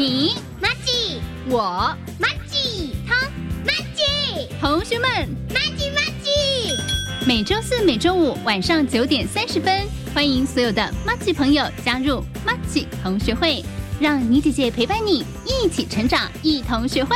你马吉，我马吉，同马吉，同学们，马吉马吉。每周四、每周五晚上九点三十分，欢迎所有的马吉朋友加入马吉同学会，让你姐姐陪伴你一起成长，一同学会。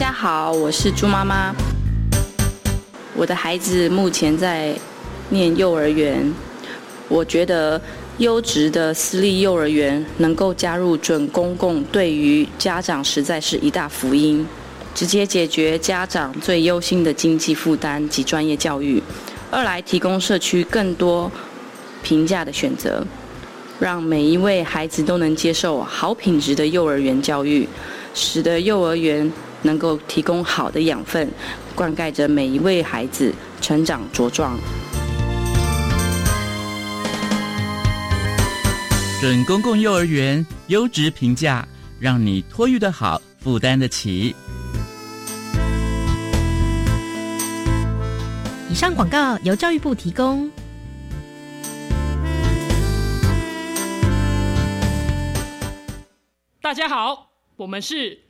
家好，我是猪妈妈。我的孩子目前在念幼儿园，我觉得优质的私立幼儿园能够加入准公共，对于家长实在是一大福音，直接解决家长最忧心的经济负担及专业教育；二来提供社区更多平价的选择，让每一位孩子都能接受好品质的幼儿园教育，使得幼儿园。能够提供好的养分，灌溉着每一位孩子成长茁壮。准公共幼儿园优质评价，让你托育的好，负担得起。以上广告由教育部提供。大家好，我们是。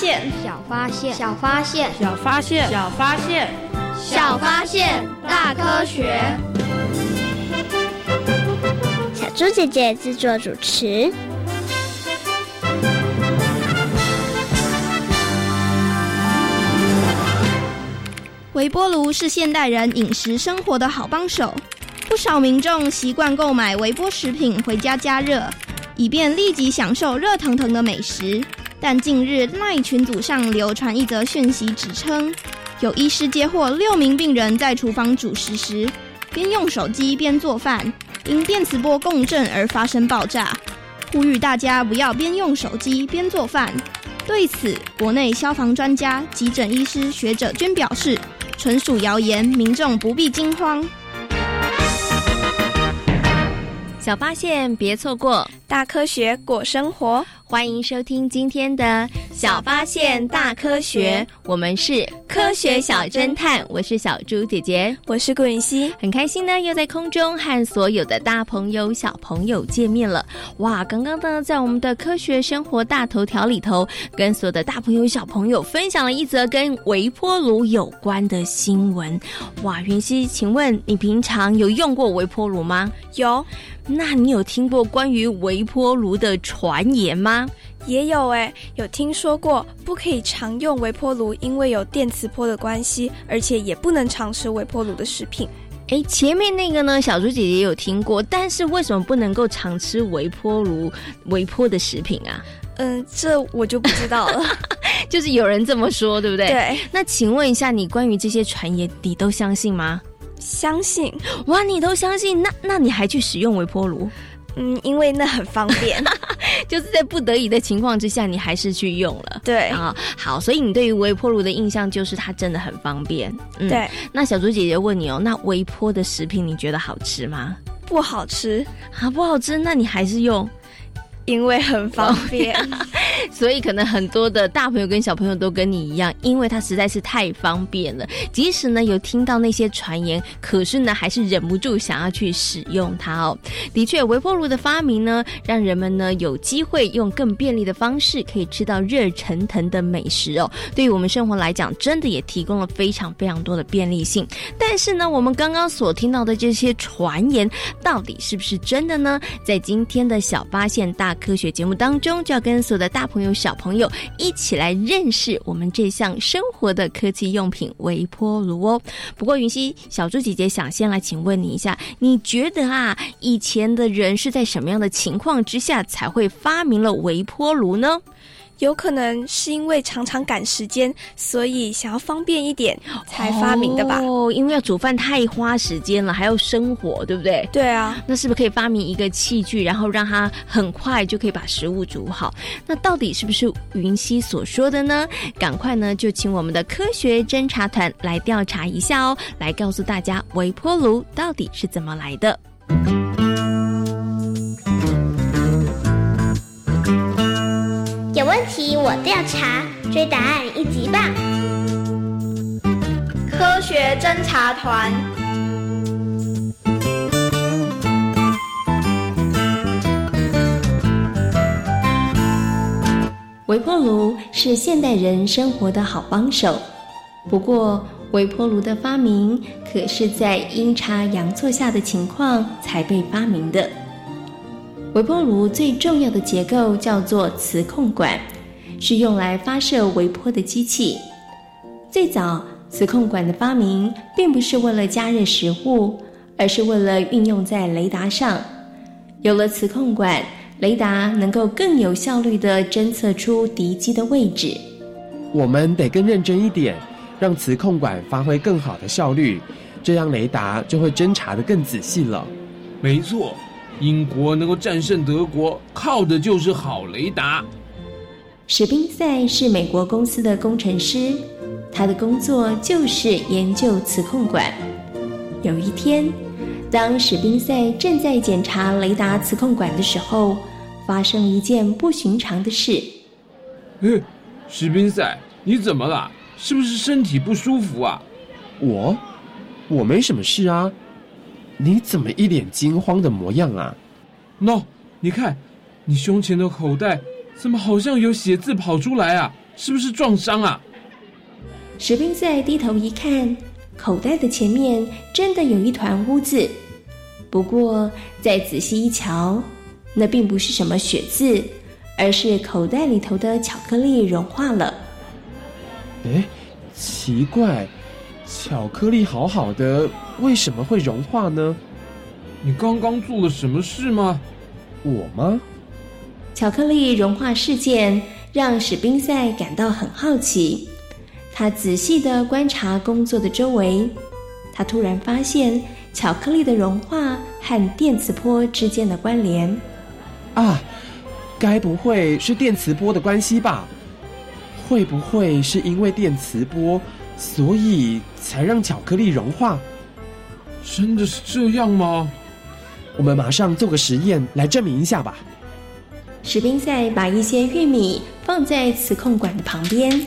小发现，小发现，小发现，小发现，小发现，小发现，大科学。小猪姐姐制作主持。微波炉是现代人饮食生活的好帮手，不少民众习惯购买微波食品回家加热，以便立即享受热腾腾的美食。但近日赖群组上流传一则讯息，指称有医师接获六名病人在厨房煮食时，边用手机边做饭，因电磁波共振而发生爆炸，呼吁大家不要边用手机边做饭。对此，国内消防专家、急诊医师学者均表示，纯属谣言，民众不必惊慌。小发现，别错过大科学过生活。欢迎收听今天的小发现大科学，我们是科学小侦探，我是小猪姐姐，我是顾云熙，很开心呢，又在空中和所有的大朋友小朋友见面了。哇，刚刚呢，在我们的科学生活大头条里头，跟所有的大朋友小朋友分享了一则跟微波炉有关的新闻。哇，云熙，请问你平常有用过微波炉吗？有。那你有听过关于微波炉的传言吗？也有哎，有听说过不可以常用微波炉，因为有电磁波的关系，而且也不能常吃微波炉的食品。哎，前面那个呢，小猪姐姐也有听过，但是为什么不能够常吃微波炉微波的食品啊？嗯，这我就不知道了。就是有人这么说，对不对？对。那请问一下，你关于这些传言，你都相信吗？相信哇，你都相信？那那你还去使用微波炉？嗯，因为那很方便，就是在不得已的情况之下，你还是去用了。对啊，好，所以你对于微波炉的印象就是它真的很方便。嗯对，那小猪姐姐问你哦，那微波的食品你觉得好吃吗？不好吃啊，不好吃，那你还是用？因为很方便，所以可能很多的大朋友跟小朋友都跟你一样，因为它实在是太方便了。即使呢有听到那些传言，可是呢还是忍不住想要去使用它哦。的确，微波炉的发明呢，让人们呢有机会用更便利的方式可以吃到热腾腾的美食哦。对于我们生活来讲，真的也提供了非常非常多的便利性。但是呢，我们刚刚所听到的这些传言，到底是不是真的呢？在今天的小发现大科学节目当中，就要跟所有的大朋友、小朋友一起来认识我们这项生活的科技用品——微波炉哦。不过，云溪小猪姐姐想先来请问你一下，你觉得啊，以前的人是在什么样的情况之下才会发明了微波炉呢？有可能是因为常常赶时间，所以想要方便一点才发明的吧？哦，因为要煮饭太花时间了，还要生火，对不对？对啊，那是不是可以发明一个器具，然后让它很快就可以把食物煮好？那到底是不是云溪所说的呢？赶快呢，就请我们的科学侦查团来调查一下哦，来告诉大家微波炉到底是怎么来的。有问题我调查，追答案一级棒！科学侦查团。微波炉是现代人生活的好帮手，不过微波炉的发明可是在阴差阳错下的情况才被发明的。微波炉最重要的结构叫做磁控管，是用来发射微波的机器。最早，磁控管的发明并不是为了加热食物，而是为了运用在雷达上。有了磁控管，雷达能够更有效率地侦测出敌机的位置。我们得更认真一点，让磁控管发挥更好的效率，这样雷达就会侦查得更仔细了。没错。英国能够战胜德国，靠的就是好雷达。史宾塞是美国公司的工程师，他的工作就是研究磁控管。有一天，当史宾塞正在检查雷达磁控管的时候，发生了一件不寻常的事。哎，史宾塞，你怎么了？是不是身体不舒服啊？我，我没什么事啊。你怎么一脸惊慌的模样啊？No，你看，你胸前的口袋怎么好像有血渍跑出来啊？是不是撞伤啊？士兵在低头一看，口袋的前面真的有一团污渍。不过再仔细一瞧，那并不是什么血渍，而是口袋里头的巧克力融化了。哎，奇怪。巧克力好好的，为什么会融化呢？你刚刚做了什么事吗？我吗？巧克力融化事件让史宾塞感到很好奇。他仔细的观察工作的周围，他突然发现巧克力的融化和电磁波之间的关联。啊，该不会是电磁波的关系吧？会不会是因为电磁波？所以才让巧克力融化，真的是这样吗？我们马上做个实验来证明一下吧。史宾塞把一些玉米放在磁控管的旁边，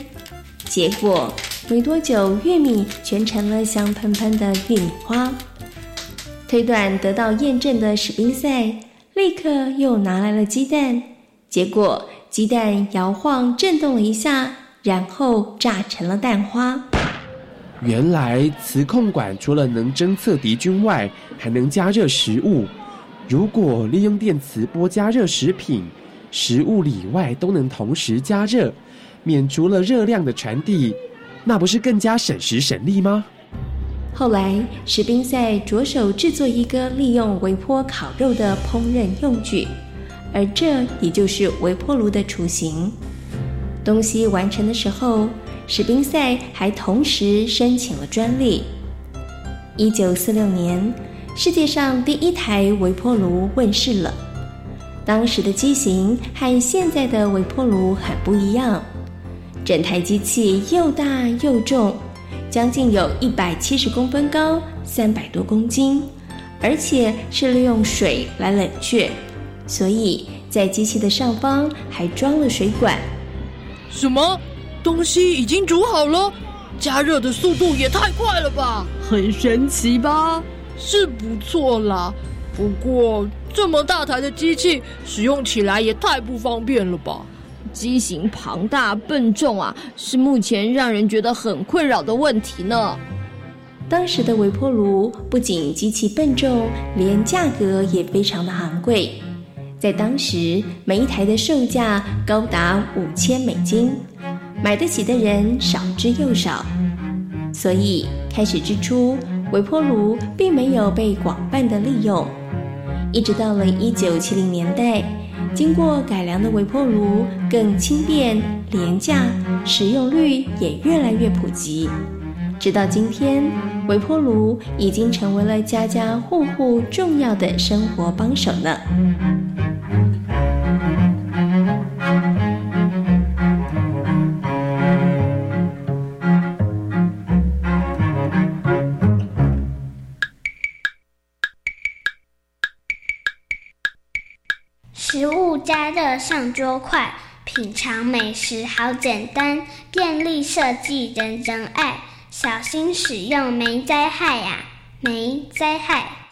结果没多久，玉米全成了香喷喷的玉米花。推断得到验证的史宾塞立刻又拿来了鸡蛋，结果鸡蛋摇晃震动了一下，然后炸成了蛋花。原来磁控管除了能侦测敌军外，还能加热食物。如果利用电磁波加热食品，食物里外都能同时加热，免除了热量的传递，那不是更加省时省力吗？后来，史宾塞着手制作一个利用微波烤肉的烹饪用具，而这也就是微波炉的雏形。东西完成的时候。史宾塞还同时申请了专利。一九四六年，世界上第一台微波炉问世了。当时的机型和现在的微波炉很不一样，整台机器又大又重，将近有一百七十公分高，三百多公斤，而且是利用水来冷却，所以在机器的上方还装了水管。什么？东西已经煮好了？加热的速度也太快了吧！很神奇吧？是不错啦，不过这么大台的机器使用起来也太不方便了吧？机型庞大笨重啊，是目前让人觉得很困扰的问题呢。当时的微波炉不仅机器笨重，连价格也非常的昂贵。在当时，每一台的售价高达五千美金，买得起的人少之又少。所以，开始之初，微波炉并没有被广泛的利用。一直到了一九七零年代，经过改良的微波炉更轻便、廉价，使用率也越来越普及。直到今天，微波炉已经成为了家家户户重要的生活帮手呢。上桌快，品尝美食好简单，便利设计人人爱。小心使用没灾害呀，没灾害。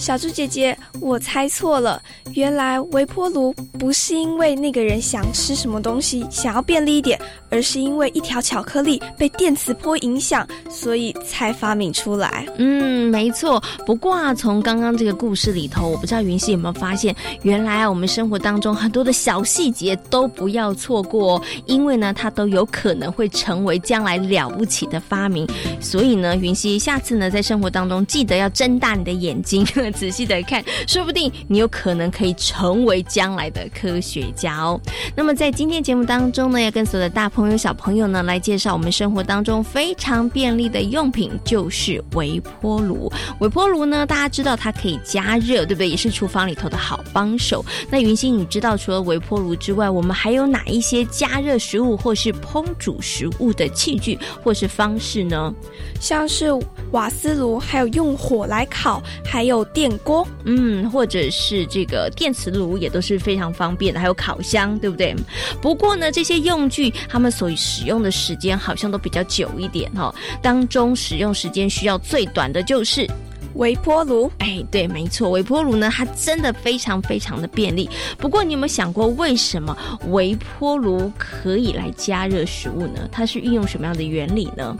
小猪姐姐，我猜错了，原来微波炉不是因为那个人想吃什么东西，想要便利一点，而是因为一条巧克力被电磁波影响，所以才发明出来。嗯，没错。不过啊，从刚刚这个故事里头，我不知道云溪有没有发现，原来啊，我们生活当中很多的小细节都不要错过，因为呢，它都有可能会成为将来了不起的发明。所以呢，云溪下次呢，在生活当中记得要睁大你的眼睛。仔细的看，说不定你有可能可以成为将来的科学家哦。那么在今天节目当中呢，要跟所有的大朋友小朋友呢来介绍我们生活当中非常便利的用品，就是微波炉。微波炉呢，大家知道它可以加热，对不对？也是厨房里头的好帮手。那云星，你知道除了微波炉之外，我们还有哪一些加热食物或是烹煮食物的器具或是方式呢？像是瓦斯炉，还有用火来烤，还有。电锅，嗯，或者是这个电磁炉也都是非常方便的，还有烤箱，对不对？不过呢，这些用具他们所使用的时间好像都比较久一点哈。当中使用时间需要最短的就是微波炉。哎，对，没错，微波炉呢，它真的非常非常的便利。不过你有没有想过，为什么微波炉可以来加热食物呢？它是运用什么样的原理呢？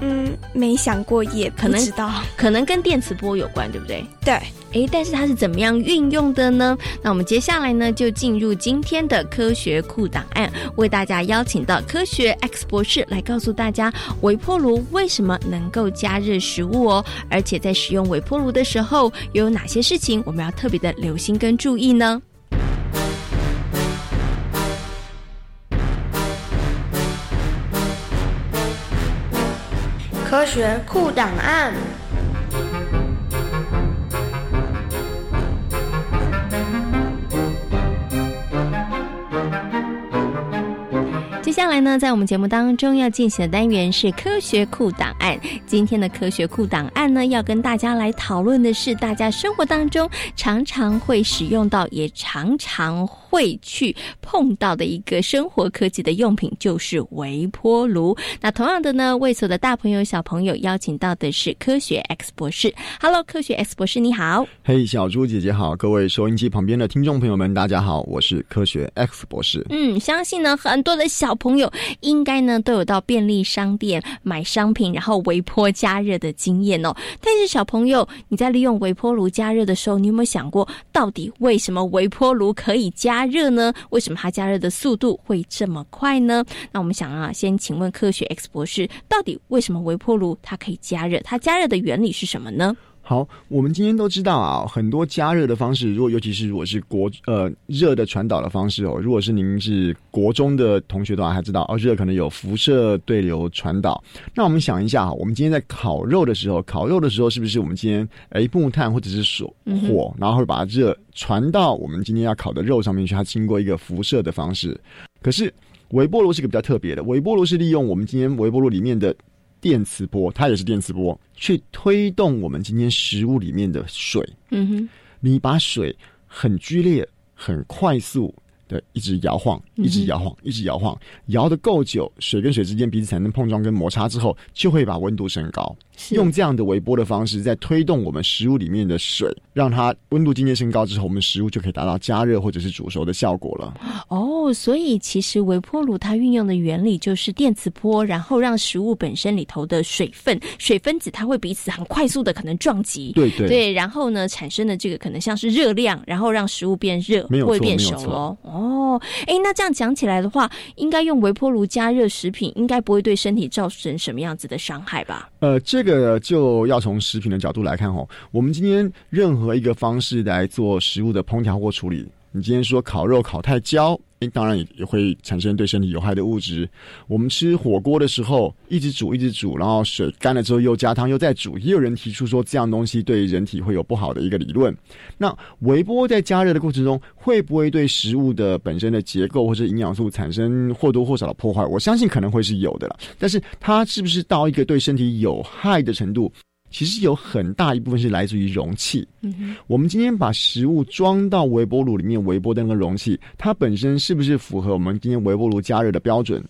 嗯，没想过，也可能知道，可能跟电磁波有关，对不对？对，哎，但是它是怎么样运用的呢？那我们接下来呢，就进入今天的科学库档案，为大家邀请到科学 X 博士来告诉大家，微波炉为什么能够加热食物哦？而且在使用微波炉的时候，又有哪些事情我们要特别的留心跟注意呢？科学库档案。接下来呢，在我们节目当中要进行的单元是科学库档案。今天的科学库档案呢，要跟大家来讨论的是大家生活当中常常会使用到，也常常会去碰到的一个生活科技的用品，就是微波炉。那同样的呢，为所的大朋友小朋友邀请到的是科学 X 博士。Hello，科学 X 博士，你好。嘿，小猪姐姐好，各位收音机旁边的听众朋友们，大家好，我是科学 X 博士。嗯，相信呢，很多的小朋友应该呢都有到便利商店买商品，然后微波加热的经验哦。但是小朋友，你在利用微波炉加热的时候，你有没有想过，到底为什么微波炉可以加加热呢？为什么它加热的速度会这么快呢？那我们想啊，先请问科学 X 博士，到底为什么微波炉它可以加热？它加热的原理是什么呢？好，我们今天都知道啊，很多加热的方式，如果尤其是如果是国呃热的传导的方式哦，如果是您是国中的同学的话，还知道哦，热可能有辐射对流传导。那我们想一下哈，我们今天在烤肉的时候，烤肉的时候是不是我们今天诶木炭或者是火火，然后会把热传到我们今天要烤的肉上面去？它经过一个辐射的方式。可是微波炉是个比较特别的，微波炉是利用我们今天微波炉里面的。电磁波，它也是电磁波，去推动我们今天食物里面的水。嗯哼，你把水很剧烈、很快速。的一直摇晃，一直摇晃，一直摇晃，摇的够久，水跟水之间彼此产生碰撞跟摩擦之后，就会把温度升高。用这样的微波的方式，在推动我们食物里面的水，让它温度渐渐升高之后，我们食物就可以达到加热或者是煮熟的效果了。哦，所以其实微波炉它运用的原理就是电磁波，然后让食物本身里头的水分、水分子它会彼此很快速的可能撞击，对对对，然后呢产生的这个可能像是热量，然后让食物变热，没有会变熟哦。哦，哎，那这样讲起来的话，应该用微波炉加热食品，应该不会对身体造成什么样子的伤害吧？呃，这个就要从食品的角度来看哦。我们今天任何一个方式来做食物的烹调或处理，你今天说烤肉烤太焦。当然也也会产生对身体有害的物质。我们吃火锅的时候，一直煮一直煮，然后水干了之后又加汤又再煮，也有人提出说这样东西对人体会有不好的一个理论。那微波在加热的过程中，会不会对食物的本身的结构或者营养素产生或多或少的破坏？我相信可能会是有的了。但是它是不是到一个对身体有害的程度？其实有很大一部分是来自于容器。嗯我们今天把食物装到微波炉里面微波的那个容器，它本身是不是符合我们今天微波炉加热的标准？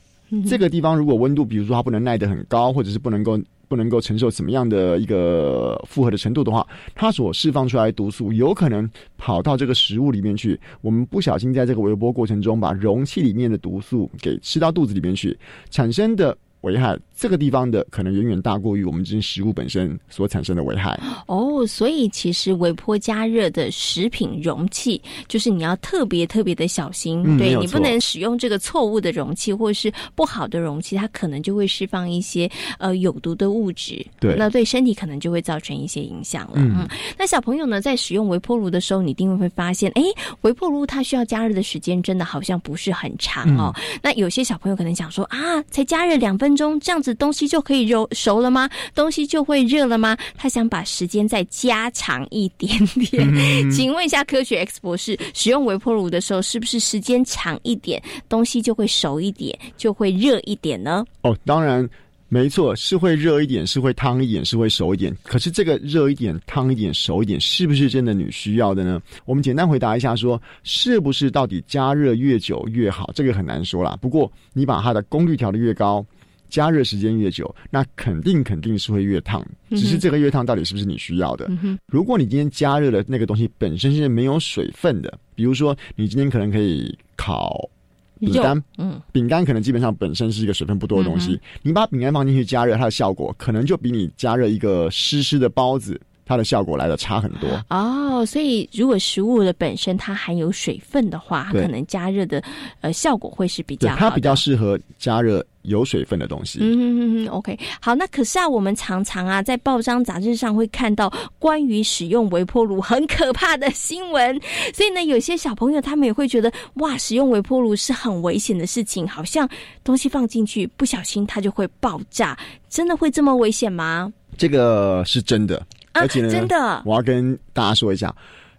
这个地方如果温度，比如说它不能耐得很高，或者是不能够不能够承受什么样的一个负荷的程度的话，它所释放出来的毒素有可能跑到这个食物里面去。我们不小心在这个微波过程中把容器里面的毒素给吃到肚子里面去，产生的。危害这个地方的可能远远大过于我们这些食物本身所产生的危害哦，所以其实微波加热的食品容器，就是你要特别特别的小心，对你不能使用这个错误的容器或是不好的容器，它可能就会释放一些呃有毒的物质，对，那对身体可能就会造成一些影响了。嗯，那小朋友呢，在使用微波炉的时候，你一定会发现，哎，微波炉它需要加热的时间真的好像不是很长哦。那有些小朋友可能想说啊，才加热两分。中这样子东西就可以揉熟了吗？东西就会热了吗？他想把时间再加长一点点。请问一下科学 X 博士，使用微波炉的时候，是不是时间长一点，东西就会熟一点，就会热一点呢？哦，当然。没错，是会热一点，是会烫一点，是会熟一点。可是这个热一点、烫一点、熟一点，是不是真的你需要的呢？我们简单回答一下，说是不是到底加热越久越好？这个很难说啦。不过你把它的功率调的越高，加热时间越久，那肯定肯定是会越烫。只是这个越烫到底是不是你需要的？如果你今天加热的那个东西本身是没有水分的，比如说你今天可能可以烤。饼干，嗯，饼干可能基本上本身是一个水分不多的东西，你把饼干放进去加热，它的效果可能就比你加热一个湿湿的包子。它的效果来的差很多哦，所以如果食物的本身它含有水分的话，它可能加热的呃效果会是比较好它比较适合加热有水分的东西。嗯嗯嗯，OK，好，那可是啊，我们常常啊在报章杂志上会看到关于使用微波炉很可怕的新闻，所以呢，有些小朋友他们也会觉得哇，使用微波炉是很危险的事情，好像东西放进去不小心它就会爆炸，真的会这么危险吗？这个是真的。而且呢，真的，我要跟大家说一下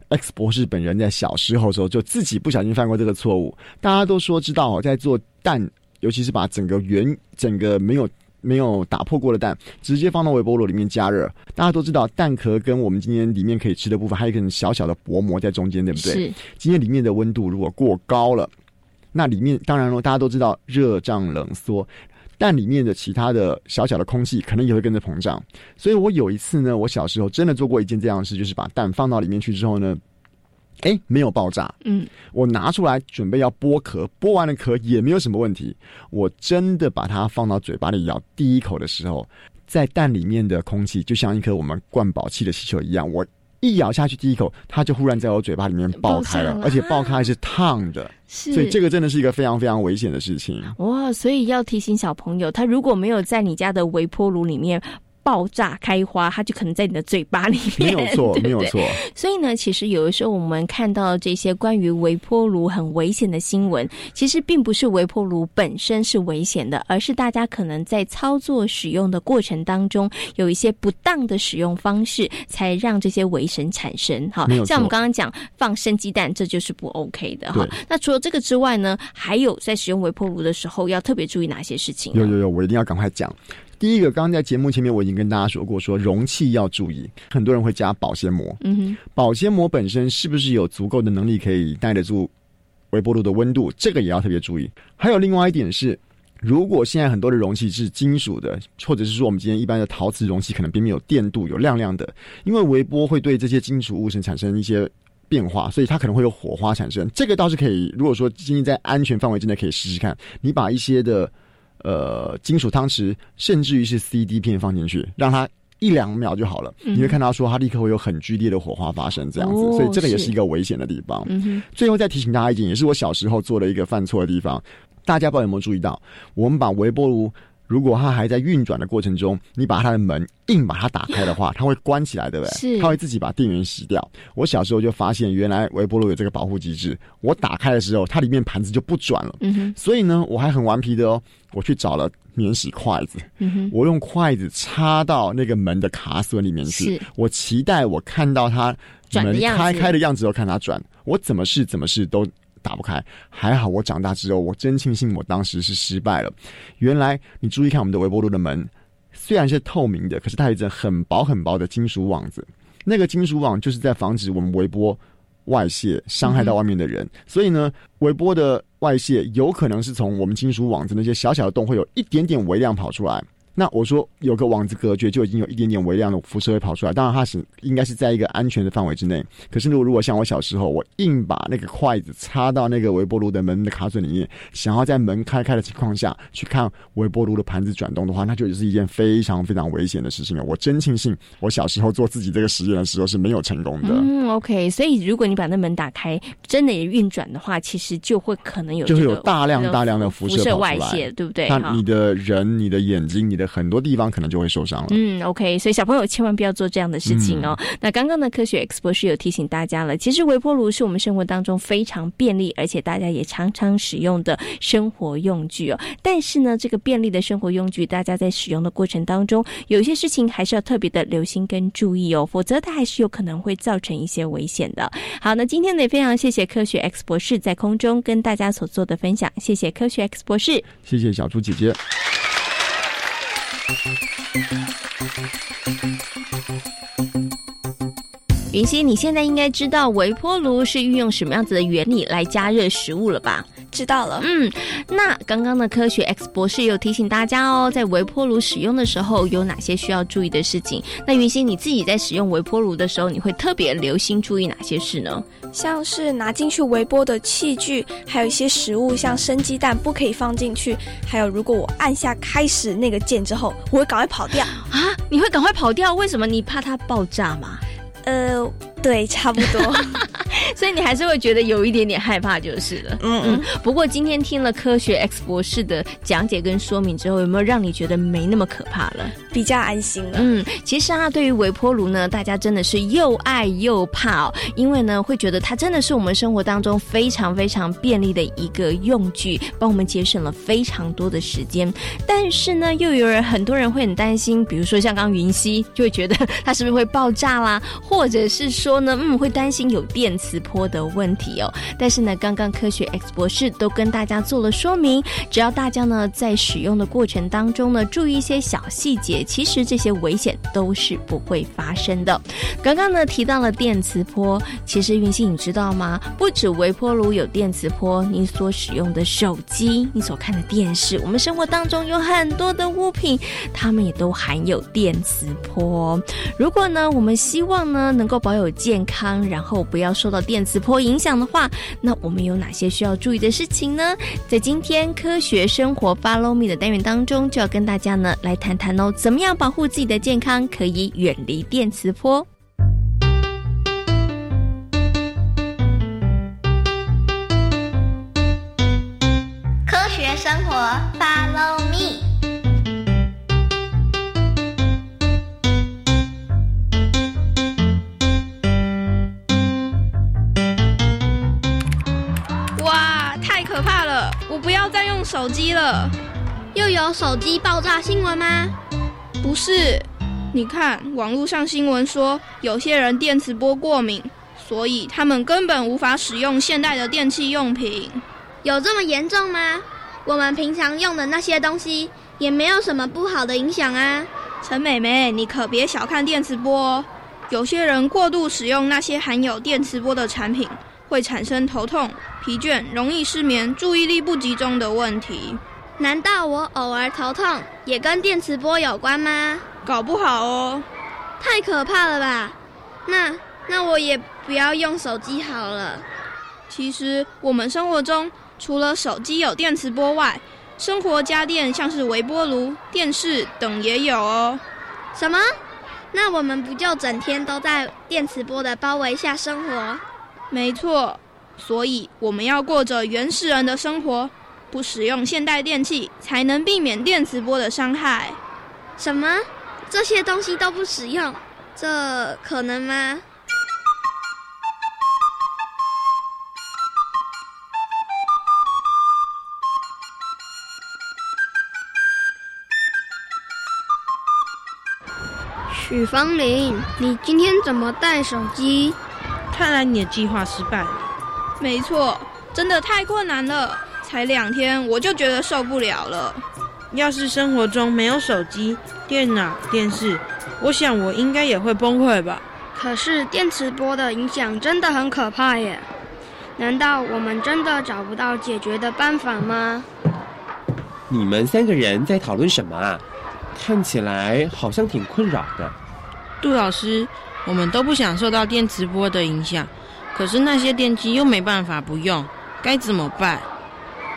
，X 博士本人在小时候的时候就自己不小心犯过这个错误。大家都说知道哦，在做蛋，尤其是把整个圆、整个没有没有打破过的蛋，直接放到微波炉里面加热。大家都知道，蛋壳跟我们今天里面可以吃的部分，还有一个小小的薄膜在中间，对不对？是。今天里面的温度如果过高了，那里面当然了，大家都知道热胀冷缩。蛋里面的其他的小小的空气可能也会跟着膨胀，所以我有一次呢，我小时候真的做过一件这样的事，就是把蛋放到里面去之后呢，哎，没有爆炸。嗯，我拿出来准备要剥壳，剥完了壳也没有什么问题。我真的把它放到嘴巴里咬第一口的时候，在蛋里面的空气就像一颗我们灌饱气的气球一样，我。一咬下去，第一口，它就忽然在我嘴巴里面爆开了，而且爆开是烫的，所以这个真的是一个非常非常危险的事情。哇！所以要提醒小朋友，他如果没有在你家的微波炉里面。爆炸开花，它就可能在你的嘴巴里面。没有错，没有错。所以呢，其实有的时候我们看到这些关于微波炉很危险的新闻，其实并不是微波炉本身是危险的，而是大家可能在操作使用的过程当中有一些不当的使用方式，才让这些危神产生。哈，像我们刚刚讲放生鸡蛋，这就是不 OK 的。哈，那除了这个之外呢，还有在使用微波炉的时候要特别注意哪些事情？有有有，我一定要赶快讲。第一个，刚刚在节目前面我已经跟大家说过，说容器要注意，很多人会加保鲜膜。嗯哼，保鲜膜本身是不是有足够的能力可以耐得住微波炉的温度？这个也要特别注意。还有另外一点是，如果现在很多的容器是金属的，或者是说我们今天一般的陶瓷容器，可能边边有电镀、有亮亮的，因为微波会对这些金属物质产生一些。变化，所以它可能会有火花产生。这个倒是可以，如果说今天在安全范围之内，可以试试看。你把一些的呃金属汤匙，甚至于是 CD 片放进去，让它一两秒就好了。你会看到说，它立刻会有很剧烈的火花发生，这样子。所以这个也是一个危险的地方。最后再提醒大家一点，也是我小时候做的一个犯错的地方。大家不知道有没有注意到，我们把微波炉。如果它还在运转的过程中，你把它的门硬把它打开的话，它会关起来，对不对？是，它会自己把电源熄掉。我小时候就发现，原来微波炉有这个保护机制。我打开的时候，它里面盘子就不转了。嗯哼。所以呢，我还很顽皮的哦，我去找了免洗筷子。嗯哼。我用筷子插到那个门的卡榫里面去。我期待我看到它门开开的样子，后看它转。我怎么试怎么试都。打不开，还好我长大之后，我真庆幸我当时是失败了。原来你注意看我们的微波炉的门，虽然是透明的，可是它有一层很薄很薄的金属网子。那个金属网就是在防止我们微波外泄，伤害到外面的人。所以呢，微波的外泄有可能是从我们金属网子那些小小的洞，会有一点点微量跑出来。那我说有个网子隔绝，就已经有一点点微量的辐射会跑出来。当然它是应该是在一个安全的范围之内。可是如果如果像我小时候，我硬把那个筷子插到那个微波炉的门的卡榫里面，想要在门开开的情况下去看微波炉的盘子转动的话，那就是一件非常非常危险的事情了。我真庆幸我小时候做自己这个实验的时候是没有成功的。嗯，OK。所以如果你把那门打开，真的也运转的话，其实就会可能有就是有大量大量的辐射外泄，对不对？那你的人、你的眼睛、你的很多地方可能就会受伤了。嗯，OK，所以小朋友千万不要做这样的事情哦。那刚刚的科学 X 博士有提醒大家了，其实微波炉是我们生活当中非常便利，而且大家也常常使用的生活用具哦。但是呢，这个便利的生活用具，大家在使用的过程当中，有一些事情还是要特别的留心跟注意哦，否则它还是有可能会造成一些危险的。好，那今天呢也非常谢谢科学 X 博士在空中跟大家所做的分享，谢谢科学 X 博士，谢谢小猪姐姐。Thank you. 云溪，你现在应该知道微波炉是运用什么样子的原理来加热食物了吧？知道了。嗯，那刚刚的科学 X 博士有提醒大家哦，在微波炉使用的时候有哪些需要注意的事情？那云溪你自己在使用微波炉的时候，你会特别留心注意哪些事呢？像是拿进去微波的器具，还有一些食物，像生鸡蛋不可以放进去。还有，如果我按下开始那个键之后，我会赶快跑掉啊！你会赶快跑掉？为什么？你怕它爆炸吗？呃，对，差不多。所以你还是会觉得有一点点害怕，就是了。嗯嗯。不过今天听了科学 X 博士的讲解跟说明之后，有没有让你觉得没那么可怕了？比较安心了。嗯，其实啊，对于微波炉呢，大家真的是又爱又怕哦，因为呢，会觉得它真的是我们生活当中非常非常便利的一个用具，帮我们节省了非常多的时间。但是呢，又有人很多人会很担心，比如说像刚云溪，就会觉得它是不是会爆炸啦，或者是说呢，嗯，会担心有电磁波的问题哦。但是呢，刚刚科学 X 博士都跟大家做了说明，只要大家呢在使用的过程当中呢，注意一些小细节。其实这些危险都是不会发生的。刚刚呢提到了电磁波，其实云溪你知道吗？不止微波炉有电磁波，你所使用的手机、你所看的电视，我们生活当中有很多的物品，它们也都含有电磁波。如果呢我们希望呢能够保有健康，然后不要受到电磁波影响的话，那我们有哪些需要注意的事情呢？在今天科学生活 Follow Me 的单元当中，就要跟大家呢来谈谈哦，怎么。样保护自己的健康？可以远离电磁波。太可怕了！我不要再用手机了。又有手机爆炸新闻吗？不是，你看网络上新闻说，有些人电磁波过敏，所以他们根本无法使用现代的电器用品。有这么严重吗？我们平常用的那些东西，也没有什么不好的影响啊。陈美美，你可别小看电磁波哦。有些人过度使用那些含有电磁波的产品，会产生头痛、疲倦、容易失眠、注意力不集中的问题。难道我偶尔头痛也跟电磁波有关吗？搞不好哦。太可怕了吧？那那我也不要用手机好了。其实我们生活中除了手机有电磁波外，生活家电像是微波炉、电视等也有哦。什么？那我们不就整天都在电磁波的包围下生活？没错，所以我们要过着原始人的生活，不使用现代电器，才能避免电磁波的伤害。什么？这些东西都不使用，这可能吗？许芳玲，你今天怎么带手机？看来你的计划失败了。没错，真的太困难了，才两天我就觉得受不了了。要是生活中没有手机、电脑、电视，我想我应该也会崩溃吧。可是电磁波的影响真的很可怕耶！难道我们真的找不到解决的办法吗？你们三个人在讨论什么啊？看起来好像挺困扰的。杜老师，我们都不想受到电磁波的影响，可是那些电器又没办法不用，该怎么办？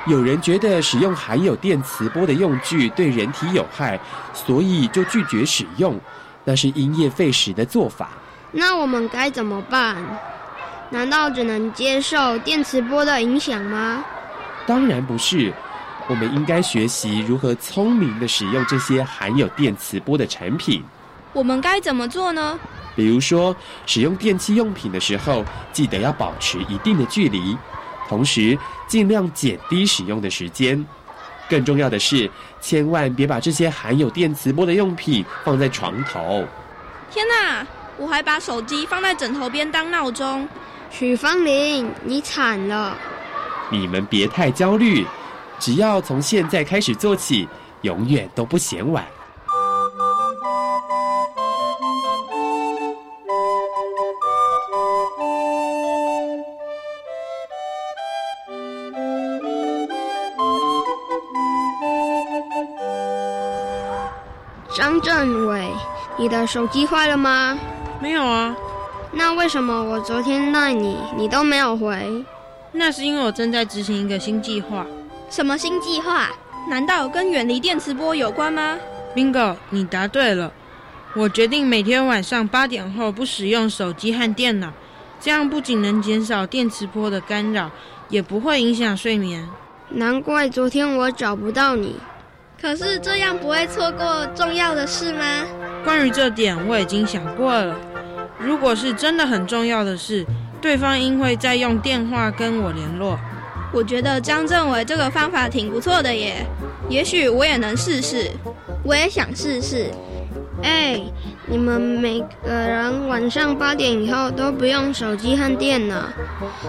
有人觉得使用含有电磁波的用具对人体有害，所以就拒绝使用，那是因噎废食的做法。那我们该怎么办？难道只能接受电磁波的影响吗？当然不是。我们应该学习如何聪明的使用这些含有电磁波的产品。我们该怎么做呢？比如说，使用电器用品的时候，记得要保持一定的距离，同时尽量减低使用的时间。更重要的是，千万别把这些含有电磁波的用品放在床头。天哪！我还把手机放在枕头边当闹钟。许芳玲，你惨了！你们别太焦虑。只要从现在开始做起，永远都不嫌晚。张政委，你的手机坏了吗？没有啊。那为什么我昨天赖你，你都没有回？那是因为我正在执行一个新计划。什么新计划？难道跟远离电磁波有关吗？Bingo，你答对了。我决定每天晚上八点后不使用手机和电脑，这样不仅能减少电磁波的干扰，也不会影响睡眠。难怪昨天我找不到你。可是这样不会错过重要的事吗？关于这点，我已经想过了。如果是真的很重要的事，对方应会再用电话跟我联络。我觉得张政委这个方法挺不错的耶，也许我也能试试。我也想试试。哎，你们每个人晚上八点以后都不用手机和电脑，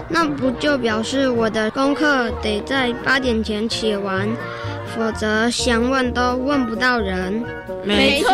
那不就表示我的功课得在八点前写完，否则想问都问不到人。没错。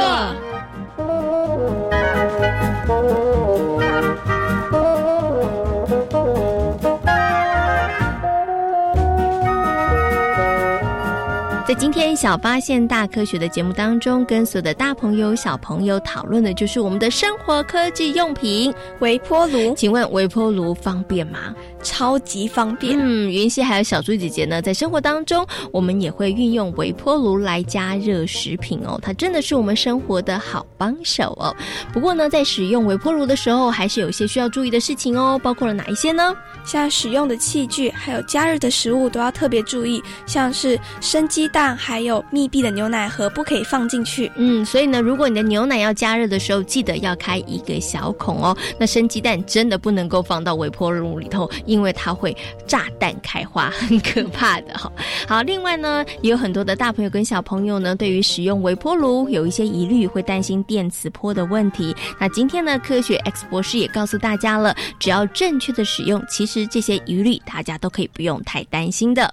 在今天小发现大科学的节目当中，跟所有的大朋友小朋友讨论的就是我们的生活科技用品微波炉。请问微波炉方便吗？超级方便。嗯，云溪还有小猪姐姐呢，在生活当中，我们也会运用微波炉来加热食品哦。它真的是我们生活的好帮手哦。不过呢，在使用微波炉的时候，还是有些需要注意的事情哦。包括了哪一些呢？像使用的器具，还有加热的食物都要特别注意，像是生鸡蛋。还有密闭的牛奶盒不可以放进去。嗯，所以呢，如果你的牛奶要加热的时候，记得要开一个小孔哦。那生鸡蛋真的不能够放到微波炉里头，因为它会炸弹开花，很可怕的哈。好，另外呢，也有很多的大朋友跟小朋友呢，对于使用微波炉有一些疑虑，会担心电磁波的问题。那今天呢，科学 X 博士也告诉大家了，只要正确的使用，其实这些疑虑大家都可以不用太担心的。